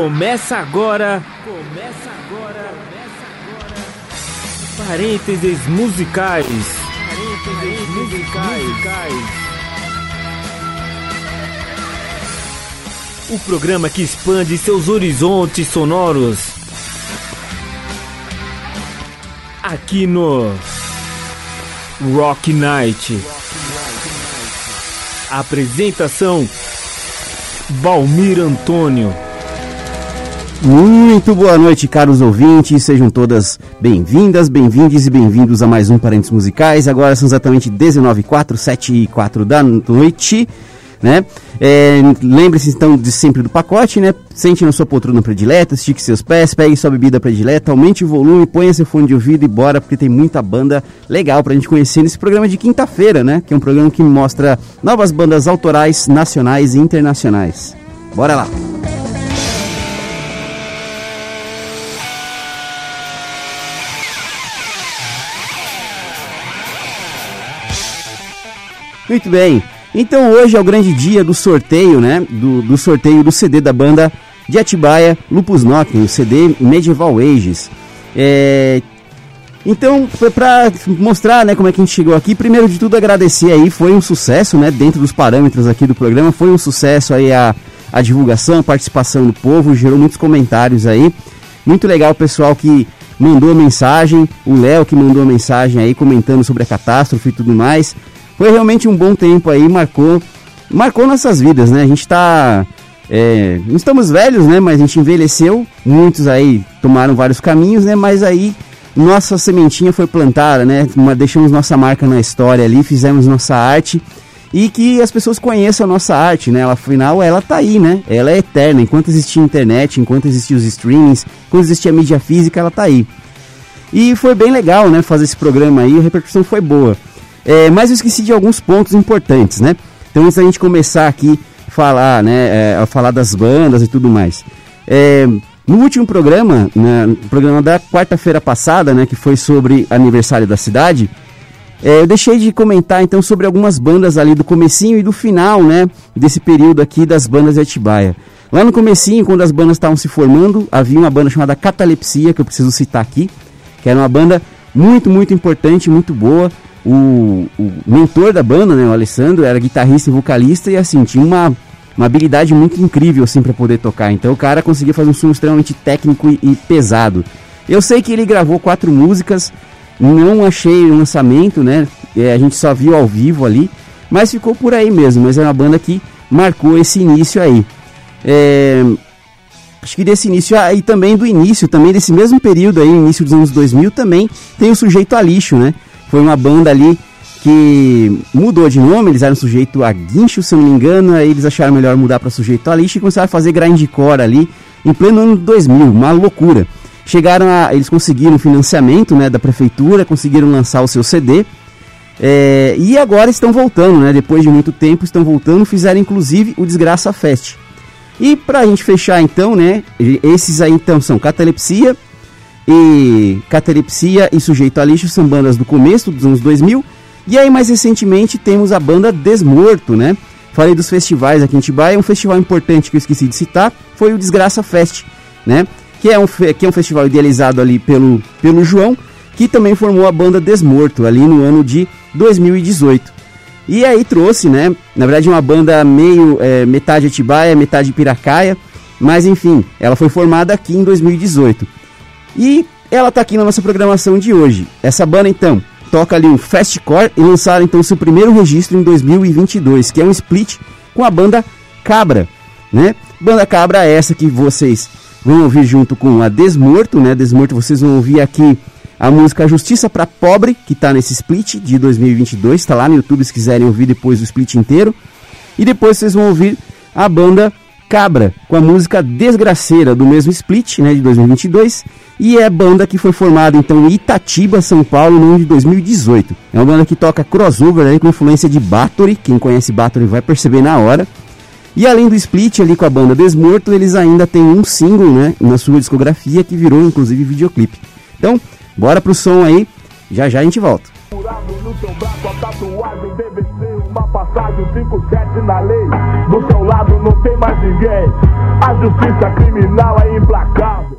Começa agora. Começa agora. Começa agora. Parênteses musicais. Parênteses musicais. O programa que expande seus horizontes sonoros. Aqui no Rock Night. Apresentação Valmir Antônio. Muito boa noite, caros ouvintes. Sejam todas bem-vindas, bem-vindos e bem-vindos a mais um Parentes Musicais. Agora são exatamente 19 4 7 e 4 da noite, né? É, Lembre-se então de sempre do pacote, né? Sente na sua poltrona predileta, estique seus pés, pegue sua bebida predileta, aumente o volume, ponha seu fone de ouvido e bora, porque tem muita banda legal pra gente conhecer nesse programa de quinta-feira, né? Que é um programa que mostra novas bandas autorais, nacionais e internacionais. Bora lá! Muito bem. Então hoje é o grande dia do sorteio, né? Do, do sorteio do CD da banda de Atibaia, Lupus Knocking, o CD Medieval Ages. É... Então, para mostrar né, como é que a gente chegou aqui, primeiro de tudo agradecer aí, foi um sucesso, né? Dentro dos parâmetros aqui do programa, foi um sucesso aí a, a divulgação, a participação do povo, gerou muitos comentários aí. Muito legal o pessoal que mandou mensagem, o Léo que mandou mensagem aí comentando sobre a catástrofe e tudo mais. Foi realmente um bom tempo aí, marcou, marcou nossas vidas, né? A gente tá. É, não estamos velhos, né? Mas a gente envelheceu, muitos aí tomaram vários caminhos, né? Mas aí nossa sementinha foi plantada, né? Deixamos nossa marca na história ali, fizemos nossa arte e que as pessoas conheçam a nossa arte, né? Afinal, ela tá aí, né? Ela é eterna. Enquanto existia internet, enquanto existiam os streamings, enquanto existia mídia física, ela tá aí. E foi bem legal, né? Fazer esse programa aí, a repercussão foi boa. É, mas eu esqueci de alguns pontos importantes, né? Então antes da gente começar aqui a falar, né, é, a falar das bandas e tudo mais. É, no último programa, né, programa da quarta-feira passada, né, que foi sobre aniversário da cidade, é, eu deixei de comentar então sobre algumas bandas ali do comecinho e do final, né, desse período aqui das bandas de Atibaia. Lá no comecinho, quando as bandas estavam se formando, havia uma banda chamada Catalepsia, que eu preciso citar aqui, que era uma banda muito, muito importante, muito boa, o, o, mentor da banda, né, o Alessandro, era guitarrista e vocalista e assim, tinha uma, uma habilidade muito incrível assim para poder tocar. Então o cara conseguia fazer um som extremamente técnico e, e, pesado. Eu sei que ele gravou quatro músicas, não achei o lançamento, né? É, a gente só viu ao vivo ali, mas ficou por aí mesmo. Mas é uma banda que marcou esse início aí. É, acho que desse início, ah, e também do início, também desse mesmo período aí, início dos anos 2000, também tem o Sujeito a Lixo, né? Foi uma banda ali que mudou de nome, eles eram sujeito a guincho, se não me engano, aí eles acharam melhor mudar para sujeito a lixo e começaram a fazer grindcore ali em pleno ano 2000, uma loucura. Chegaram a, eles conseguiram financiamento, né, da prefeitura, conseguiram lançar o seu CD, é, e agora estão voltando, né, depois de muito tempo estão voltando, fizeram inclusive o Desgraça Fest. E pra gente fechar então, né, esses aí então são Catalepsia, e Catalepsia e Sujeito a Lixo são bandas do começo dos anos 2000. E aí, mais recentemente, temos a banda Desmorto, né? Falei dos festivais aqui em Tibaia. Um festival importante que eu esqueci de citar foi o Desgraça Fest, né? Que é um, que é um festival idealizado ali pelo, pelo João, que também formou a banda Desmorto ali no ano de 2018. E aí trouxe, né? Na verdade, uma banda meio é, metade Atibaia, metade Piracaia. Mas enfim, ela foi formada aqui em 2018. E ela está aqui na nossa programação de hoje. Essa banda então toca ali um fastcore e lançaram então seu primeiro registro em 2022, que é um split com a banda Cabra, né? Banda Cabra é essa que vocês vão ouvir junto com a Desmorto, né? Desmorto vocês vão ouvir aqui a música Justiça para Pobre, que está nesse split de 2022, está lá no YouTube se quiserem ouvir depois o split inteiro. E depois vocês vão ouvir a banda Cabra, com a música Desgraceira, do mesmo split, né, de 2022, e é banda que foi formada então em Itatiba, São Paulo, no ano de 2018. É uma banda que toca crossover aí, com influência de Bathory, quem conhece Bathory vai perceber na hora. E além do split ali com a banda Desmorto, eles ainda têm um single, né, na sua discografia que virou inclusive videoclipe. Então, bora pro som aí, já já a gente volta. no seu braço, a tatuagem uma passagem, 57 base na lei. Do seu lado não tem mais ninguém. A justiça criminal é implacável.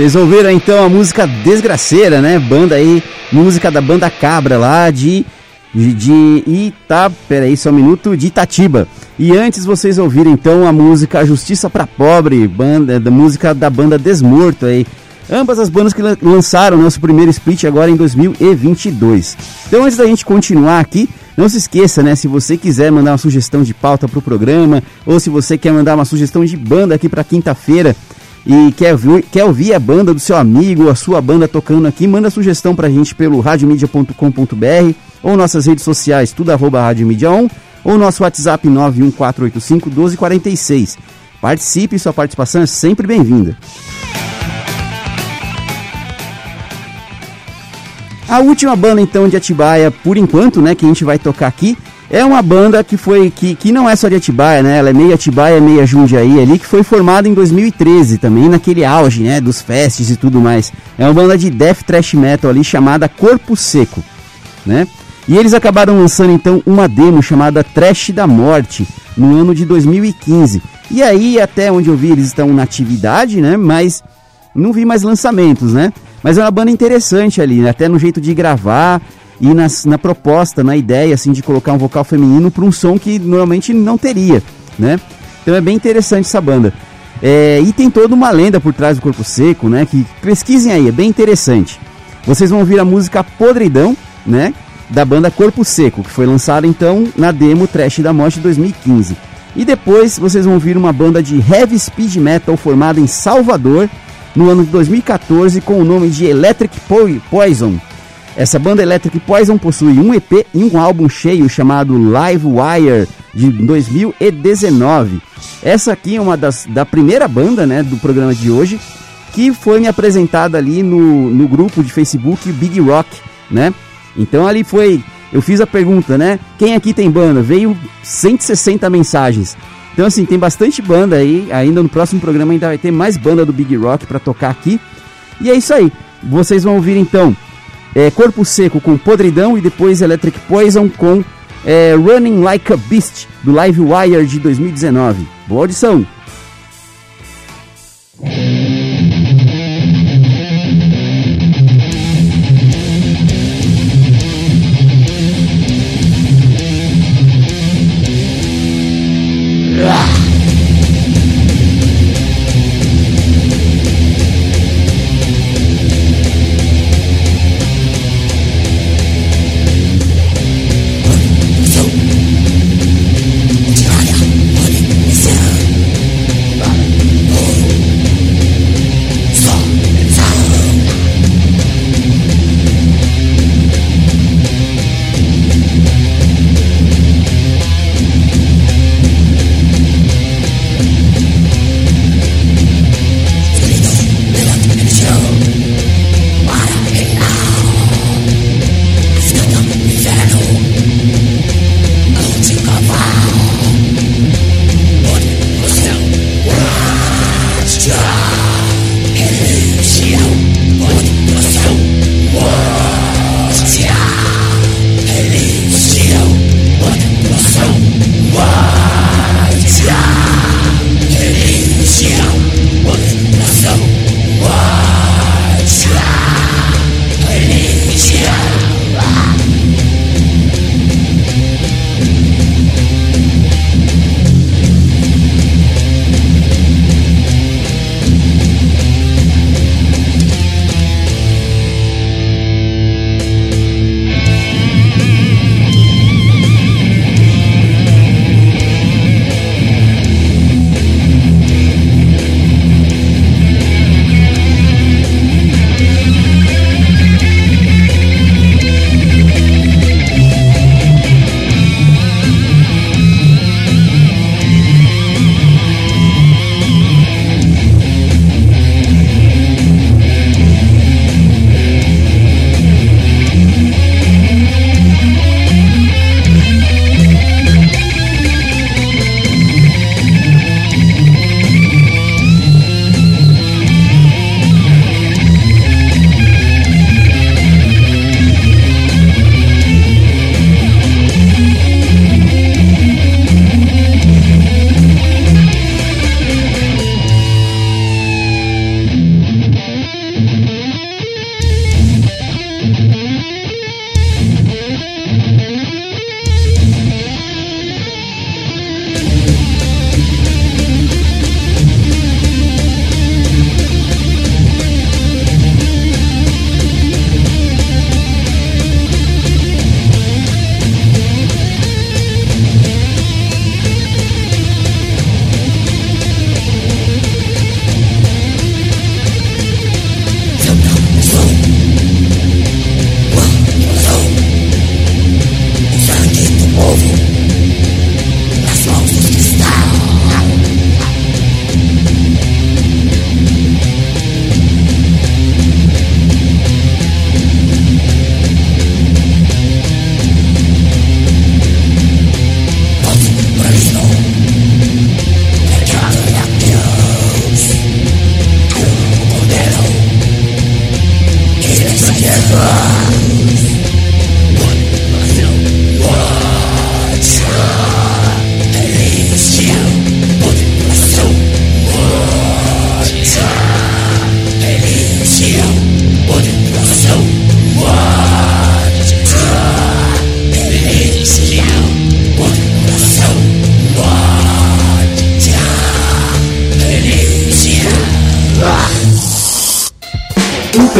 Vocês ouviram então a música Desgraceira, né? Banda aí, música da banda Cabra lá de de, Ita, peraí só um minuto, de Itatiba. E antes vocês ouviram então a música Justiça para Pobre, banda da música da banda Desmorto aí. Ambas as bandas que lançaram nosso primeiro split agora em 2022. Então antes da gente continuar aqui, não se esqueça, né, se você quiser mandar uma sugestão de pauta pro programa ou se você quer mandar uma sugestão de banda aqui para quinta-feira, e quer ouvir, quer ouvir a banda do seu amigo, a sua banda tocando aqui, manda sugestão pra gente pelo radiomedia.com.br ou nossas redes sociais, tudo arroba Rádio Mídia 1, ou nosso WhatsApp 91485 1246. Participe, sua participação é sempre bem-vinda. A última banda então de Atibaia, por enquanto, né, que a gente vai tocar aqui, é uma banda que foi que, que não é só de Atibaia, né? Ela é meia Atibaia, meia Jundiaí ali, que foi formada em 2013 também, naquele auge, né, dos festes e tudo mais. É uma banda de death thrash metal ali chamada Corpo Seco, né? E eles acabaram lançando então uma demo chamada Trash da Morte no ano de 2015. E aí, até onde eu vi, eles estão na atividade, né? Mas não vi mais lançamentos, né? Mas é uma banda interessante ali, né? até no jeito de gravar, e nas, na proposta, na ideia assim de colocar um vocal feminino para um som que normalmente não teria, né? Então é bem interessante essa banda. É, e tem toda uma lenda por trás do Corpo Seco, né? Que pesquisem aí, é bem interessante. Vocês vão ouvir a música Podridão, né? da banda Corpo Seco, que foi lançada então na demo Trash da Morte de 2015. E depois vocês vão ouvir uma banda de heavy speed metal formada em Salvador no ano de 2014 com o nome de Electric Poison. Essa banda Electric Poison possui um EP e um álbum cheio chamado Live Wire de 2019. Essa aqui é uma das da primeira banda, né, do programa de hoje, que foi me apresentada ali no, no grupo de Facebook Big Rock, né? Então ali foi, eu fiz a pergunta, né? Quem aqui tem banda? Veio 160 mensagens. Então assim, tem bastante banda aí, ainda no próximo programa ainda vai ter mais banda do Big Rock para tocar aqui. E é isso aí. Vocês vão ouvir então é, Corpo Seco com Podridão e depois Electric Poison com é, Running Like a Beast do Live Wire de 2019. Boa audição!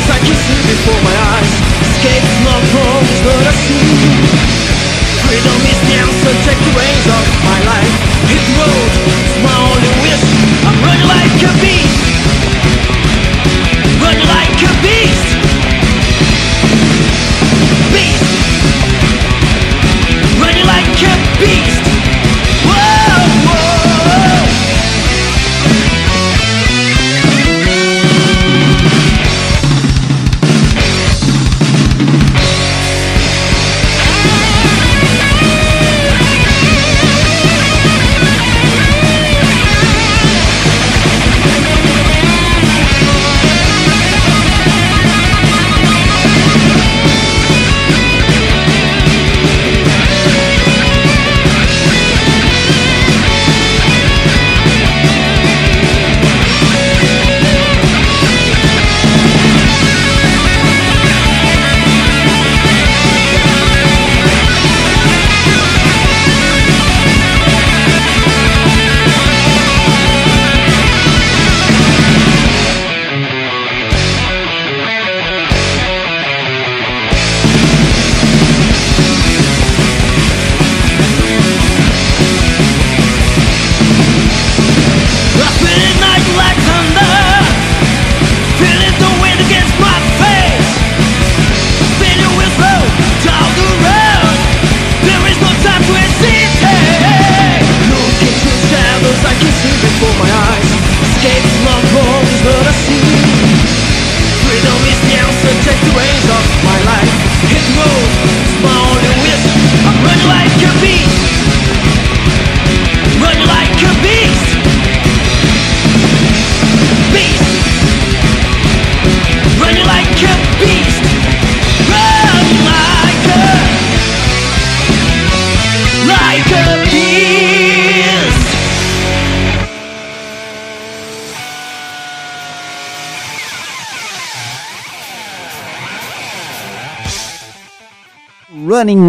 Shadows, I can see before my eyes. Escape is not wrong, is what I see. Freedom is the answer, take the reins of my life. Hit the road, it's my only wish. I'm running like a beast.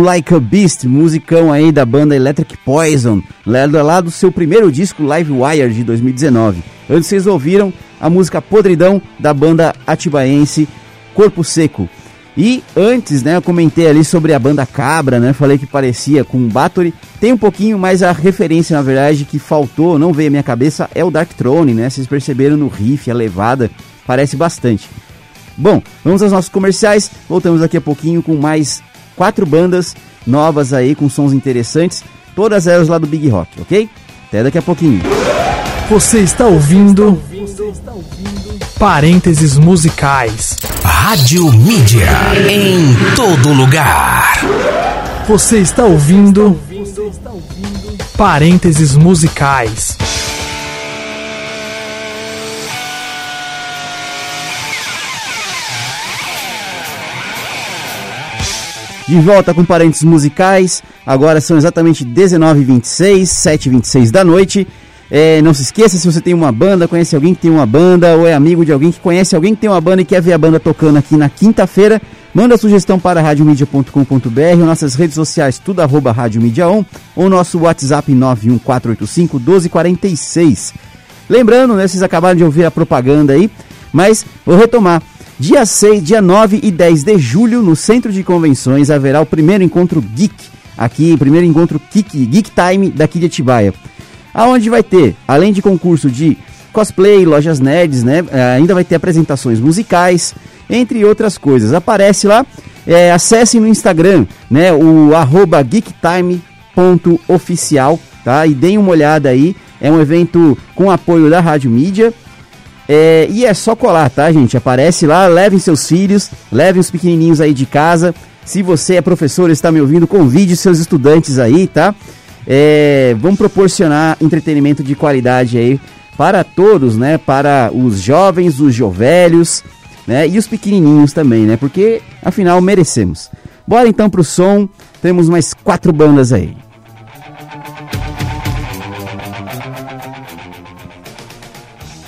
Like a Beast, musicão aí da banda Electric Poison, lá do seu primeiro disco Live Wire de 2019. Antes vocês ouviram a música Podridão da banda atibaense Corpo Seco. E antes, né, eu comentei ali sobre a banda Cabra, né, falei que parecia com Bathory. Tem um pouquinho, mas a referência, na verdade, que faltou, não veio à minha cabeça, é o Dark Throne, né? Vocês perceberam no riff, a levada, parece bastante. Bom, vamos aos nossos comerciais. Voltamos daqui a pouquinho com mais quatro bandas novas aí, com sons interessantes. Todas elas lá do Big Rock, ok? Até daqui a pouquinho. Você está ouvindo Parênteses musicais. Rádio Mídia. Em todo lugar. Você está ouvindo Parênteses musicais. De volta com parentes musicais. Agora são exatamente 19h26, 7h26 da noite. É, não se esqueça, se você tem uma banda, conhece alguém que tem uma banda, ou é amigo de alguém que conhece alguém que tem uma banda e quer ver a banda tocando aqui na quinta-feira, manda sugestão para radiomedia.com.br, nossas redes sociais, tudo arroba Rádio Mídia On, ou nosso WhatsApp 91485 1246. Lembrando, né, vocês acabaram de ouvir a propaganda aí, mas vou retomar. Dia 6, dia 9 e 10 de julho, no Centro de Convenções, haverá o primeiro encontro Geek, Aqui, primeiro encontro Geek, Geek Time daqui de Atibaia. Aonde vai ter, além de concurso de cosplay, lojas nerds, né? eh, Ainda vai ter apresentações musicais, entre outras coisas. Aparece lá, é, acesse no Instagram, né? O arroba geektime.oficial, tá? E deem uma olhada aí. É um evento com apoio da Rádio Mídia. É, e é só colar, tá, gente? Aparece lá, levem seus filhos, levem os pequenininhos aí de casa. Se você é professor e está me ouvindo, convide seus estudantes aí, tá? É, vamos proporcionar entretenimento de qualidade aí para todos, né? Para os jovens, os jovelhos, né? E os pequenininhos também, né? Porque afinal merecemos. Bora então pro som. Temos mais quatro bandas aí.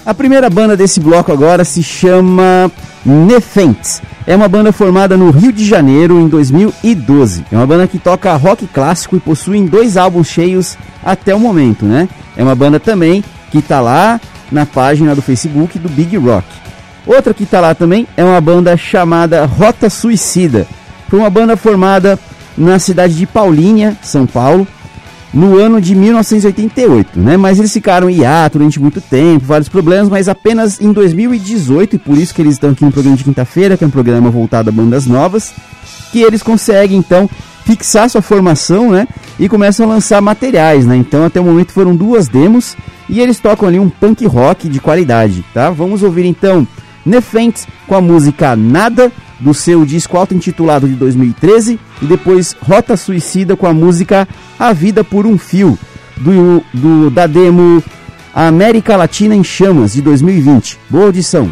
A primeira banda desse bloco agora se chama Nefentes. É uma banda formada no Rio de Janeiro em 2012. É uma banda que toca rock clássico e possui dois álbuns cheios até o momento, né? É uma banda também que tá lá na página do Facebook do Big Rock. Outra que tá lá também é uma banda chamada Rota Suicida. Foi uma banda formada na cidade de Paulínia, São Paulo, no ano de 1988, né? Mas eles ficaram em hiato durante muito tempo, vários problemas, mas apenas em 2018, e por isso que eles estão aqui no programa de quinta-feira, que é um programa voltado a bandas novas, que eles conseguem então fixar sua formação, né? E começam a lançar materiais, né? Então até o momento foram duas demos e eles tocam ali um punk rock de qualidade, tá? Vamos ouvir então Nefentes com a música Nada do seu disco auto-intitulado de 2013 e depois Rota Suicida com a música A Vida por um Fio do, do da demo América Latina em Chamas de 2020. Boa audição.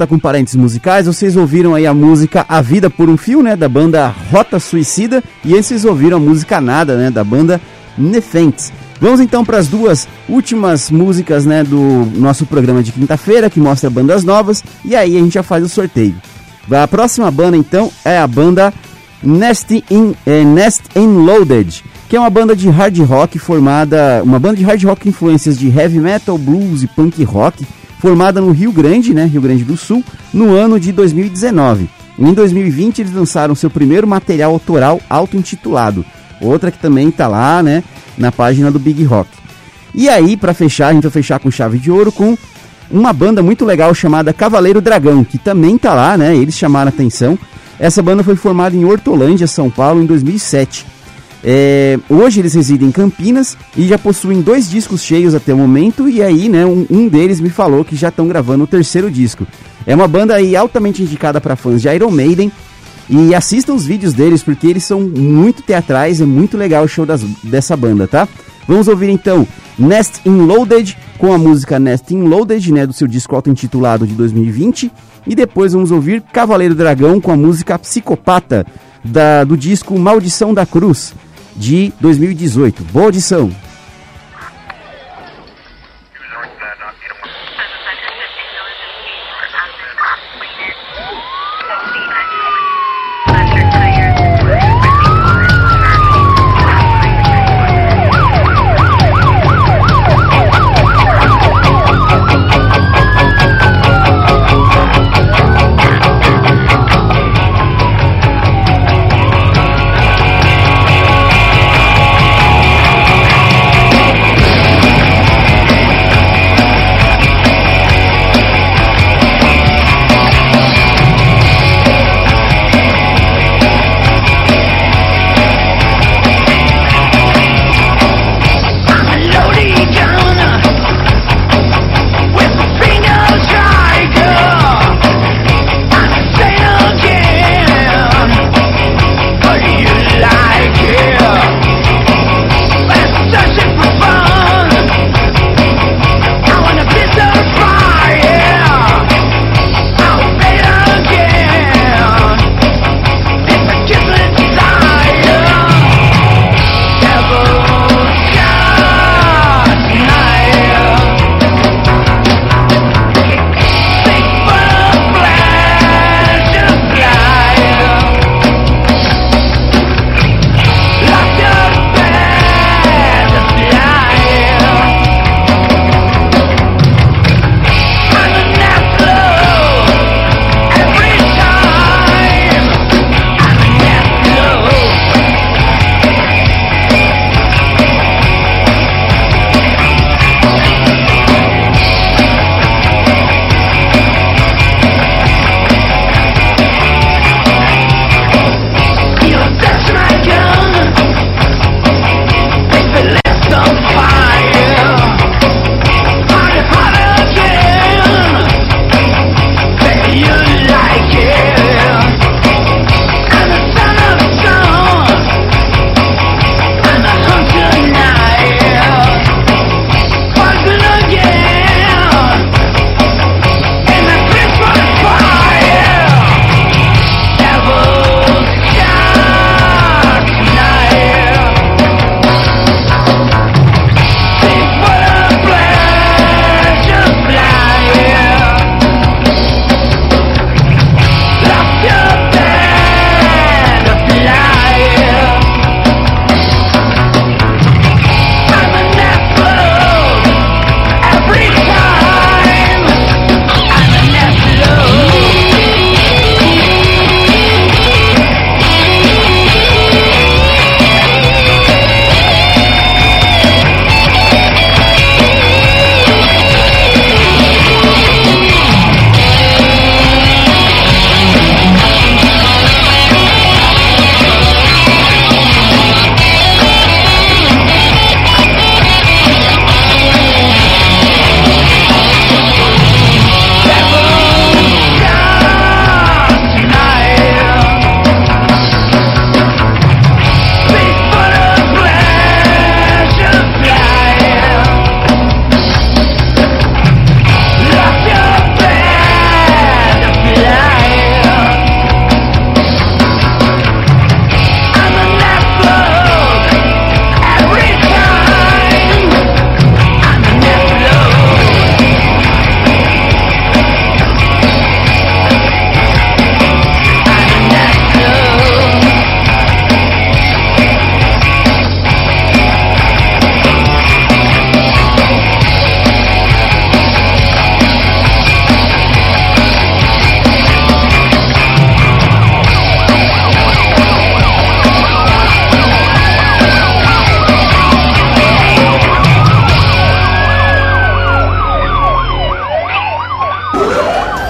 Volta com parênteses musicais, vocês ouviram aí a música A Vida por um Fio, né, da banda Rota Suicida, e antes vocês ouviram a música Nada, né, da banda Nefentes. Vamos então para as duas últimas músicas, né, do nosso programa de quinta-feira, que mostra bandas novas, e aí a gente já faz o sorteio. A próxima banda então é a banda Nest in, eh, Nest in Loaded, que é uma banda de hard rock formada, uma banda de hard rock com influências de heavy metal, blues e punk rock, formada no Rio Grande, né, Rio Grande do Sul, no ano de 2019. Em 2020 eles lançaram seu primeiro material autoral auto-intitulado, outra que também tá lá, né, na página do Big Rock. E aí, para fechar, a gente vai fechar com chave de ouro com uma banda muito legal chamada Cavaleiro Dragão, que também tá lá, né? Eles chamaram atenção. Essa banda foi formada em Hortolândia, São Paulo, em 2007. É, hoje eles residem em Campinas e já possuem dois discos cheios até o momento. E aí, né, um, um deles me falou que já estão gravando o terceiro disco. É uma banda aí altamente indicada para fãs de Iron Maiden. E assistam os vídeos deles porque eles são muito teatrais, é muito legal o show das, dessa banda, tá? Vamos ouvir então Nest in Loaded com a música Nest in Loaded, né, do seu disco auto-intitulado de 2020. E depois vamos ouvir Cavaleiro Dragão com a música Psicopata da, do disco Maldição da Cruz de 2018. Boa audição!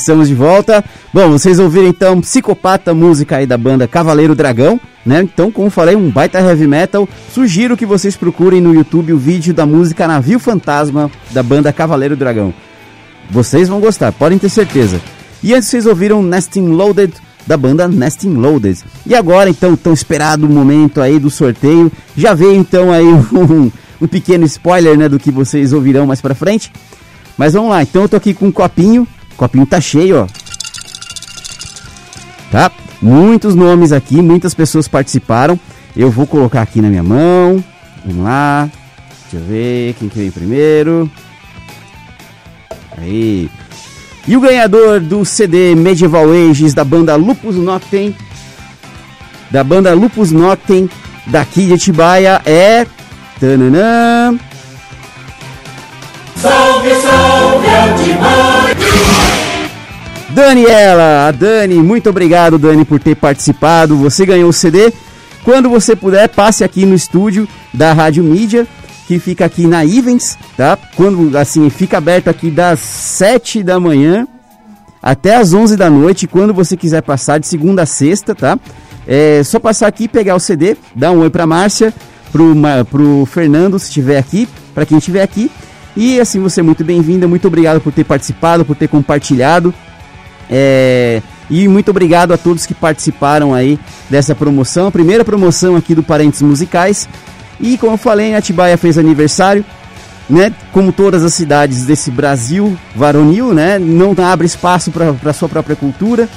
Estamos de volta. Bom, vocês ouviram então Psicopata, música aí da banda Cavaleiro Dragão, né? Então, como falei, um baita heavy metal. Sugiro que vocês procurem no YouTube o vídeo da música Navio Fantasma da banda Cavaleiro Dragão. Vocês vão gostar, podem ter certeza. E antes vocês ouviram Nesting Loaded da banda Nesting Loaded. E agora, então, tão esperado momento aí do sorteio. Já veio então aí um, um pequeno spoiler, né, do que vocês ouvirão mais pra frente. Mas vamos lá, então eu tô aqui com um copinho. Copinho tá cheio, ó. Tá? Muitos nomes aqui, muitas pessoas participaram. Eu vou colocar aqui na minha mão. Vamos lá. Deixa eu ver quem que vem primeiro. Aí. E o ganhador do CD Medieval Ages da banda Lupus Noctem, da banda Lupus Noctem daqui de Atibaia é tananã, Daniela, a Dani, muito obrigado Dani por ter participado. Você ganhou o CD. Quando você puder, passe aqui no estúdio da Rádio Mídia, que fica aqui na Ivens, tá? Quando assim, fica aberto aqui das 7 da manhã até as 11 da noite, quando você quiser passar de segunda a sexta, tá? É só passar aqui, pegar o CD, dar um oi pra Márcia, pro, pro Fernando, se estiver aqui, para quem estiver aqui. E assim, você é muito bem-vinda, muito obrigado por ter participado, por ter compartilhado. É, e muito obrigado a todos que participaram aí dessa promoção, a primeira promoção aqui do Parentes Musicais. E como eu falei, Atibaia fez aniversário, né? Como todas as cidades desse Brasil varonil, né? Não abre espaço para sua própria cultura.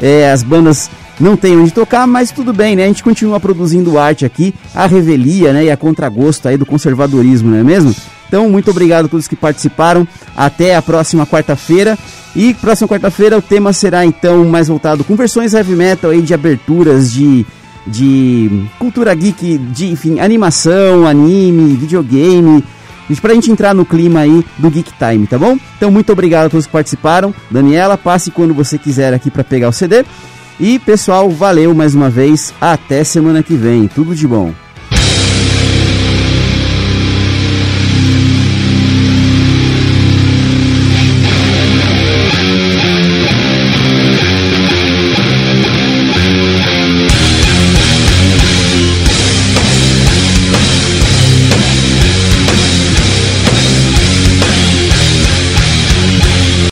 É, as bandas não têm onde tocar, mas tudo bem, né? A gente continua produzindo arte aqui, a revelia, né? E a contragosto aí do conservadorismo, não é mesmo? Então, muito obrigado a todos que participaram. Até a próxima quarta-feira. E próxima quarta-feira o tema será então mais voltado com versões heavy metal aí de aberturas de de cultura geek, de enfim, animação, anime, videogame, Isso pra gente entrar no clima aí do Geek Time, tá bom? Então, muito obrigado a todos que participaram. Daniela, passe quando você quiser aqui para pegar o CD. E, pessoal, valeu mais uma vez. Até semana que vem. Tudo de bom.